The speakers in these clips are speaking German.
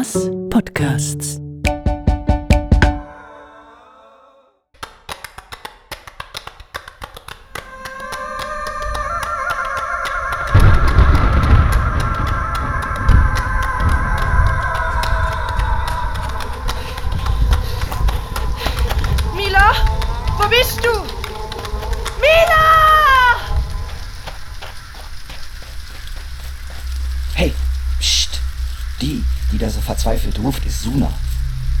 Spaß Podcasts. Mila, wo bist du? Mila! Hey, pst! Die, die da so verzweifelt ruft, ist Suna.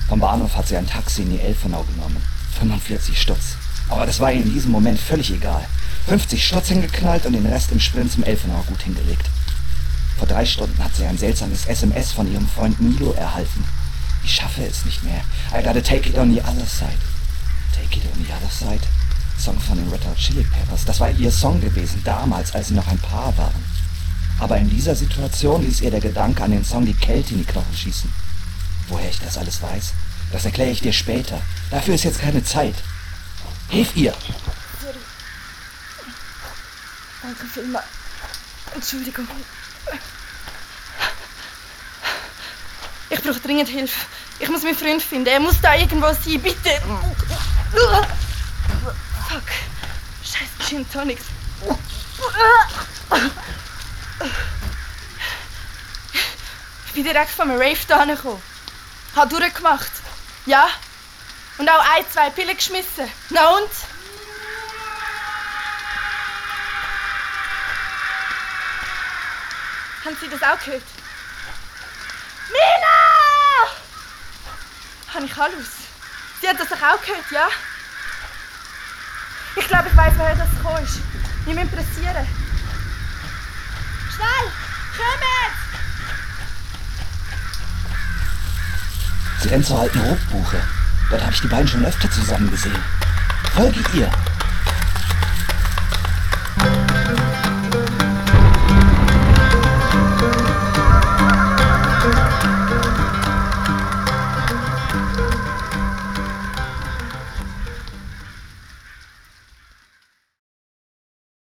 Vom Bahnhof hat sie ein Taxi in die Elfenau genommen. 45 Stutz. Aber das war ihr in diesem Moment völlig egal. 50 Stutz hingeknallt und den Rest im Sprint zum Elfenau gut hingelegt. Vor drei Stunden hat sie ein seltsames SMS von ihrem Freund Milo erhalten. Ich schaffe es nicht mehr. I gotta take it on the other side. Take it on the other side? Song von den Red Hot Chili Peppers. Das war ihr Song gewesen, damals, als sie noch ein Paar waren. Aber in dieser Situation ließ ihr der Gedanke an den Song die Kälte in die Knochen schießen. Woher ich das alles weiß, das erkläre ich dir später. Dafür ist jetzt keine Zeit. Hilf ihr! Danke vielmals. Entschuldigung. Ich brauche dringend Hilfe. Ich muss meinen Freund finden. Er muss da irgendwo sein, bitte. Fuck. Scheiß Gin Tonics. Ich bin direkt vom Rave da gekommen. Hab durchgemacht. Ja. Und auch ein, zwei Pillen geschmissen. Na und? Haben Sie das auch gehört? Mila! Habe ich alles? Sie hat das auch gehört, ja? Ich glaube, ich weiß, woher das gekommen ist. Wir müssen pressieren. Sie rennt zur alten Rotbuche. Dort habe ich die beiden schon öfter zusammen gesehen. Folge ihr!